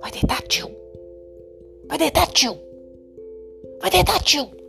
Vai deitar, tio. Vai you? tio. Vai deitar, you?